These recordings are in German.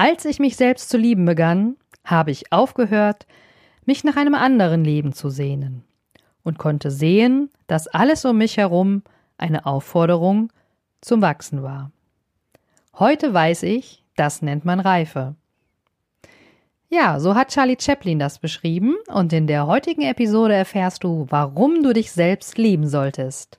Als ich mich selbst zu lieben begann, habe ich aufgehört, mich nach einem anderen Leben zu sehnen und konnte sehen, dass alles um mich herum eine Aufforderung zum Wachsen war. Heute weiß ich, das nennt man Reife. Ja, so hat Charlie Chaplin das beschrieben und in der heutigen Episode erfährst du, warum du dich selbst lieben solltest.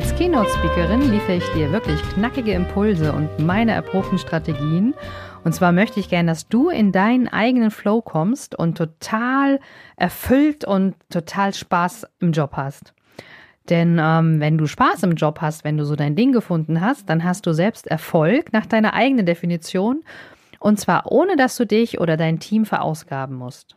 Als Keynote-Speakerin liefere ich dir wirklich knackige Impulse und meine erprobten Strategien. Und zwar möchte ich gerne, dass du in deinen eigenen Flow kommst und total erfüllt und total Spaß im Job hast. Denn ähm, wenn du Spaß im Job hast, wenn du so dein Ding gefunden hast, dann hast du selbst Erfolg nach deiner eigenen Definition. Und zwar ohne, dass du dich oder dein Team verausgaben musst.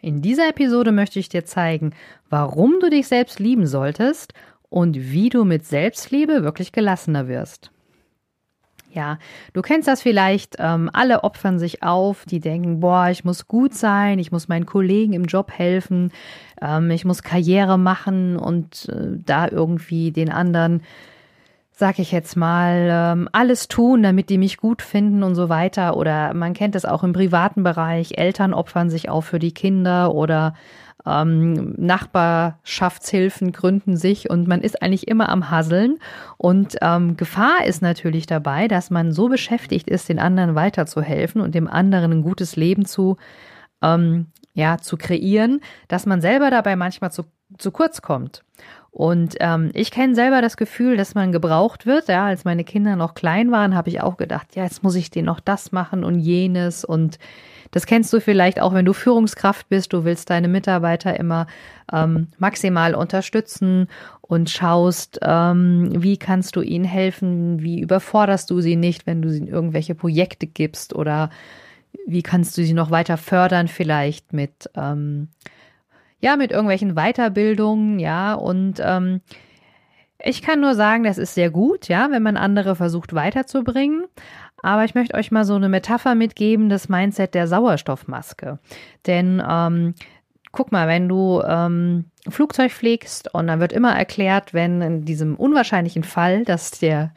In dieser Episode möchte ich dir zeigen, warum du dich selbst lieben solltest und wie du mit Selbstliebe wirklich gelassener wirst. Ja, du kennst das vielleicht, ähm, alle opfern sich auf, die denken, boah, ich muss gut sein, ich muss meinen Kollegen im Job helfen, ähm, ich muss Karriere machen und äh, da irgendwie den anderen sag ich jetzt mal, ähm, alles tun, damit die mich gut finden und so weiter. Oder man kennt es auch im privaten Bereich. Eltern opfern sich auch für die Kinder oder ähm, Nachbarschaftshilfen gründen sich und man ist eigentlich immer am Hasseln. Und ähm, Gefahr ist natürlich dabei, dass man so beschäftigt ist, den anderen weiterzuhelfen und dem anderen ein gutes Leben zu, ähm, ja, zu kreieren, dass man selber dabei manchmal zu, zu kurz kommt. Und ähm, ich kenne selber das Gefühl, dass man gebraucht wird. Ja, als meine Kinder noch klein waren, habe ich auch gedacht, ja, jetzt muss ich denen noch das machen und jenes. Und das kennst du vielleicht auch, wenn du Führungskraft bist. Du willst deine Mitarbeiter immer ähm, maximal unterstützen und schaust, ähm, wie kannst du ihnen helfen, wie überforderst du sie nicht, wenn du ihnen irgendwelche Projekte gibst oder wie kannst du sie noch weiter fördern vielleicht mit ähm, ja, mit irgendwelchen Weiterbildungen, ja, und ähm, ich kann nur sagen, das ist sehr gut, ja, wenn man andere versucht weiterzubringen. Aber ich möchte euch mal so eine Metapher mitgeben, das Mindset der Sauerstoffmaske. Denn ähm, guck mal, wenn du ähm, Flugzeug fliegst und dann wird immer erklärt, wenn in diesem unwahrscheinlichen Fall, dass der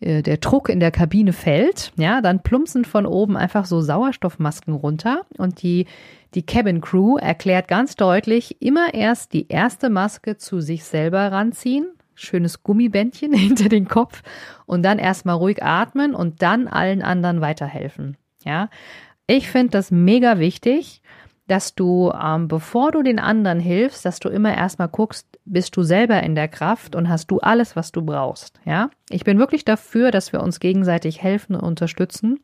äh, der Druck in der Kabine fällt, ja, dann plumpsen von oben einfach so Sauerstoffmasken runter und die die Cabin Crew erklärt ganz deutlich, immer erst die erste Maske zu sich selber ranziehen, schönes Gummibändchen hinter den Kopf und dann erstmal ruhig atmen und dann allen anderen weiterhelfen. Ja, ich finde das mega wichtig, dass du, ähm, bevor du den anderen hilfst, dass du immer erstmal guckst, bist du selber in der Kraft und hast du alles, was du brauchst. Ja, ich bin wirklich dafür, dass wir uns gegenseitig helfen und unterstützen.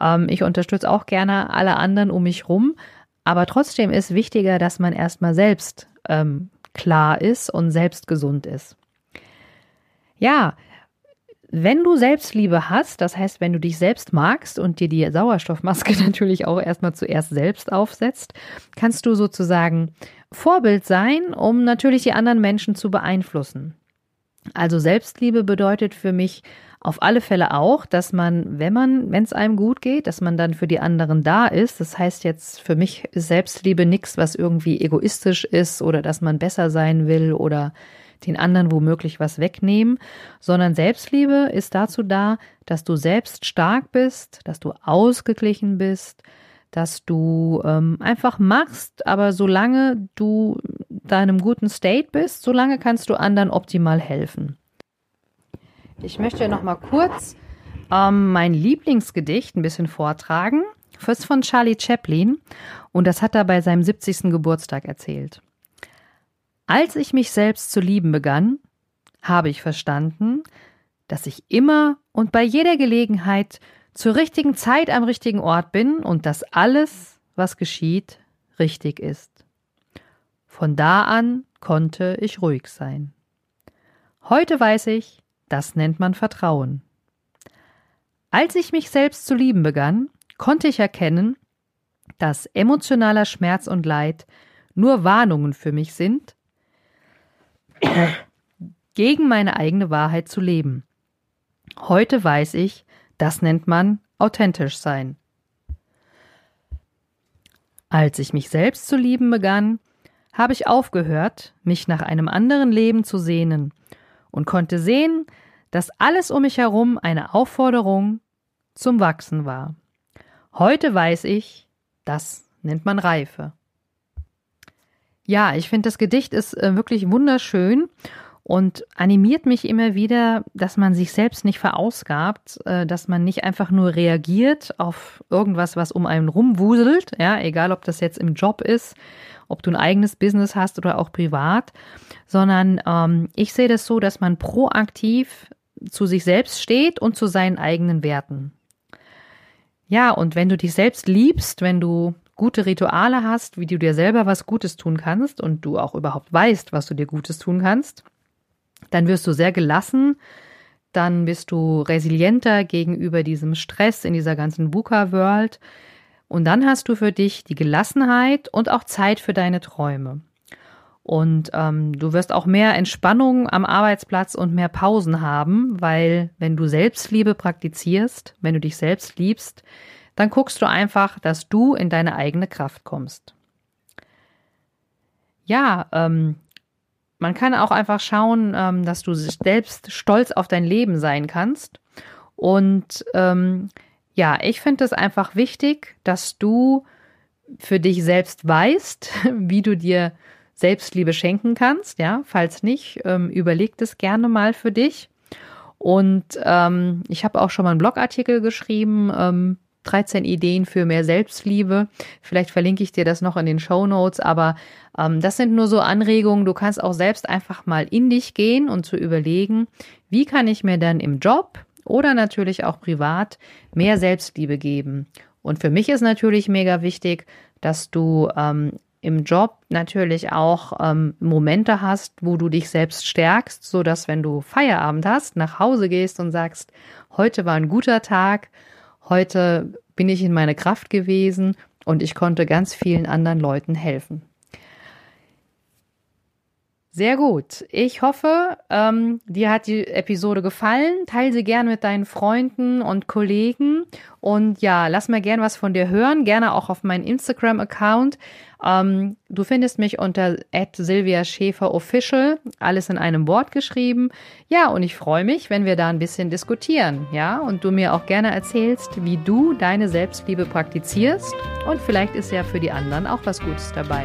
Ähm, ich unterstütze auch gerne alle anderen um mich rum, aber trotzdem ist wichtiger, dass man erstmal selbst ähm, klar ist und selbst gesund ist. Ja, wenn du Selbstliebe hast, das heißt, wenn du dich selbst magst und dir die Sauerstoffmaske natürlich auch erstmal zuerst selbst aufsetzt, kannst du sozusagen Vorbild sein, um natürlich die anderen Menschen zu beeinflussen. Also Selbstliebe bedeutet für mich auf alle Fälle auch, dass man, wenn man, wenn es einem gut geht, dass man dann für die anderen da ist. Das heißt jetzt für mich ist Selbstliebe nichts, was irgendwie egoistisch ist oder dass man besser sein will oder den anderen womöglich was wegnehmen, sondern Selbstliebe ist dazu da, dass du selbst stark bist, dass du ausgeglichen bist, dass du ähm, einfach machst, aber solange du deinem guten State bist, solange kannst du anderen optimal helfen. Ich möchte noch mal kurz ähm, mein Lieblingsgedicht ein bisschen vortragen. First von Charlie Chaplin und das hat er bei seinem 70. Geburtstag erzählt. Als ich mich selbst zu lieben begann, habe ich verstanden, dass ich immer und bei jeder Gelegenheit zur richtigen Zeit am richtigen Ort bin und dass alles, was geschieht, richtig ist. Von da an konnte ich ruhig sein. Heute weiß ich, das nennt man Vertrauen. Als ich mich selbst zu lieben begann, konnte ich erkennen, dass emotionaler Schmerz und Leid nur Warnungen für mich sind, gegen meine eigene Wahrheit zu leben. Heute weiß ich, das nennt man authentisch sein. Als ich mich selbst zu lieben begann, habe ich aufgehört, mich nach einem anderen Leben zu sehnen und konnte sehen, dass alles um mich herum eine Aufforderung zum Wachsen war. Heute weiß ich, das nennt man Reife. Ja, ich finde, das Gedicht ist äh, wirklich wunderschön und animiert mich immer wieder, dass man sich selbst nicht verausgabt, äh, dass man nicht einfach nur reagiert auf irgendwas, was um einen rumwuselt, ja, egal ob das jetzt im Job ist, ob du ein eigenes Business hast oder auch privat, sondern ähm, ich sehe das so, dass man proaktiv zu sich selbst steht und zu seinen eigenen Werten. Ja, und wenn du dich selbst liebst, wenn du gute Rituale hast, wie du dir selber was Gutes tun kannst und du auch überhaupt weißt, was du dir Gutes tun kannst, dann wirst du sehr gelassen, dann bist du resilienter gegenüber diesem Stress in dieser ganzen VUCA-World und dann hast du für dich die Gelassenheit und auch Zeit für deine Träume. Und ähm, du wirst auch mehr Entspannung am Arbeitsplatz und mehr Pausen haben, weil wenn du Selbstliebe praktizierst, wenn du dich selbst liebst, dann guckst du einfach, dass du in deine eigene Kraft kommst. Ja, ähm, man kann auch einfach schauen, ähm, dass du selbst stolz auf dein Leben sein kannst. Und ähm, ja, ich finde es einfach wichtig, dass du für dich selbst weißt, wie du dir Selbstliebe schenken kannst. Ja, falls nicht, ähm, überleg das gerne mal für dich. Und ähm, ich habe auch schon mal einen Blogartikel geschrieben, ähm, 13 Ideen für mehr Selbstliebe. Vielleicht verlinke ich dir das noch in den Show Notes, aber ähm, das sind nur so Anregungen. Du kannst auch selbst einfach mal in dich gehen und zu überlegen, wie kann ich mir dann im Job oder natürlich auch privat mehr Selbstliebe geben. Und für mich ist natürlich mega wichtig, dass du ähm, im Job natürlich auch ähm, Momente hast, wo du dich selbst stärkst, so dass wenn du Feierabend hast, nach Hause gehst und sagst, heute war ein guter Tag Heute bin ich in meine Kraft gewesen und ich konnte ganz vielen anderen Leuten helfen. Sehr gut. Ich hoffe, ähm, dir hat die Episode gefallen. Teile sie gerne mit deinen Freunden und Kollegen. Und ja, lass mir gerne was von dir hören. Gerne auch auf meinen Instagram-Account. Ähm, du findest mich unter Silvia Schäfer Official. Alles in einem Wort geschrieben. Ja, und ich freue mich, wenn wir da ein bisschen diskutieren. Ja, und du mir auch gerne erzählst, wie du deine Selbstliebe praktizierst. Und vielleicht ist ja für die anderen auch was Gutes dabei.